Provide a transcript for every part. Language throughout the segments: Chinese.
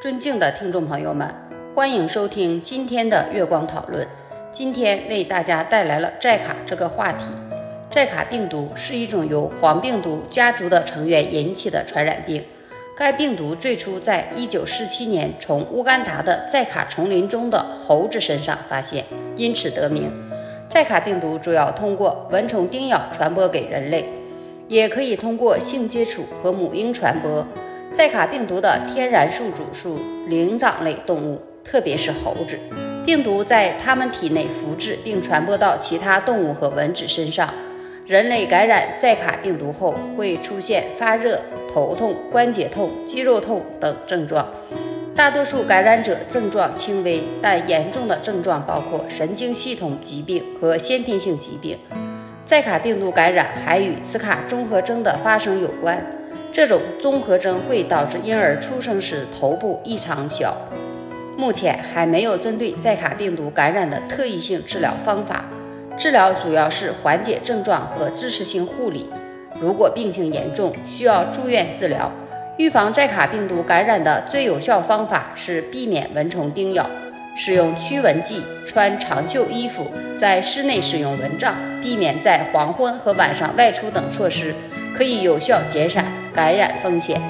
尊敬的听众朋友们，欢迎收听今天的月光讨论。今天为大家带来了寨卡这个话题。寨卡病毒是一种由黄病毒家族的成员引起的传染病。该病毒最初在1947年从乌干达的寨卡丛林中的猴子身上发现，因此得名。寨卡病毒主要通过蚊虫叮咬传播给人类，也可以通过性接触和母婴传播。寨卡病毒的天然宿主是灵长类动物，特别是猴子。病毒在它们体内复制并传播到其他动物和蚊子身上。人类感染寨卡病毒后会出现发热、头痛、关节痛、肌肉痛等症状。大多数感染者症状轻微，但严重的症状包括神经系统疾病和先天性疾病。寨卡病毒感染还与此卡综合征的发生有关。这种综合征会导致婴儿出生时头部异常小。目前还没有针对寨卡病毒感染的特异性治疗方法，治疗主要是缓解症状和支持性护理。如果病情严重，需要住院治疗。预防寨卡病毒感染的最有效方法是避免蚊虫叮咬，使用驱蚊剂，穿长袖衣服，在室内使用蚊帐，避免在黄昏和晚上外出等措施，可以有效减少。感染风险，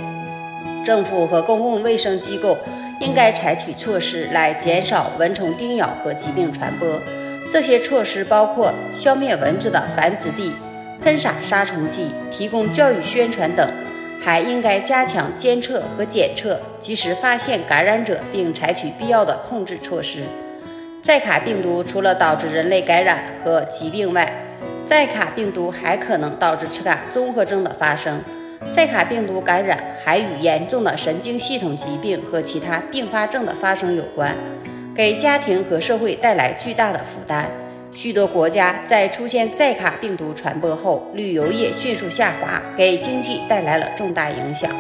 政府和公共卫生机构应该采取措施来减少蚊虫叮咬和疾病传播。这些措施包括消灭蚊子的繁殖地、喷洒杀虫剂、提供教育宣传等，还应该加强监测和检测，及时发现感染者，并采取必要的控制措施。寨卡病毒除了导致人类感染和疾病外，寨卡病毒还可能导致齿卡综合征的发生。寨卡病毒感染还与严重的神经系统疾病和其他并发症的发生有关，给家庭和社会带来巨大的负担。许多国家在出现寨卡病毒传播后，旅游业迅速下滑，给经济带来了重大影响。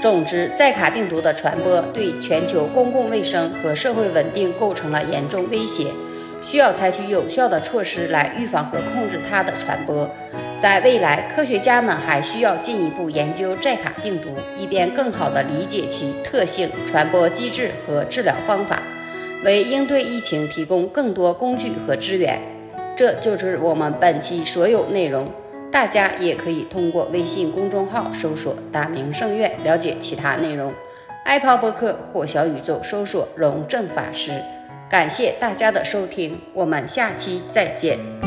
总之，寨卡病毒的传播对全球公共卫生和社会稳定构成了严重威胁。需要采取有效的措施来预防和控制它的传播。在未来，科学家们还需要进一步研究寨卡病毒，以便更好地理解其特性、传播机制和治疗方法，为应对疫情提供更多工具和资源。这就是我们本期所有内容。大家也可以通过微信公众号搜索“大明圣院”了解其他内容。爱跑博客或小宇宙搜索“荣正法师”。感谢大家的收听，我们下期再见。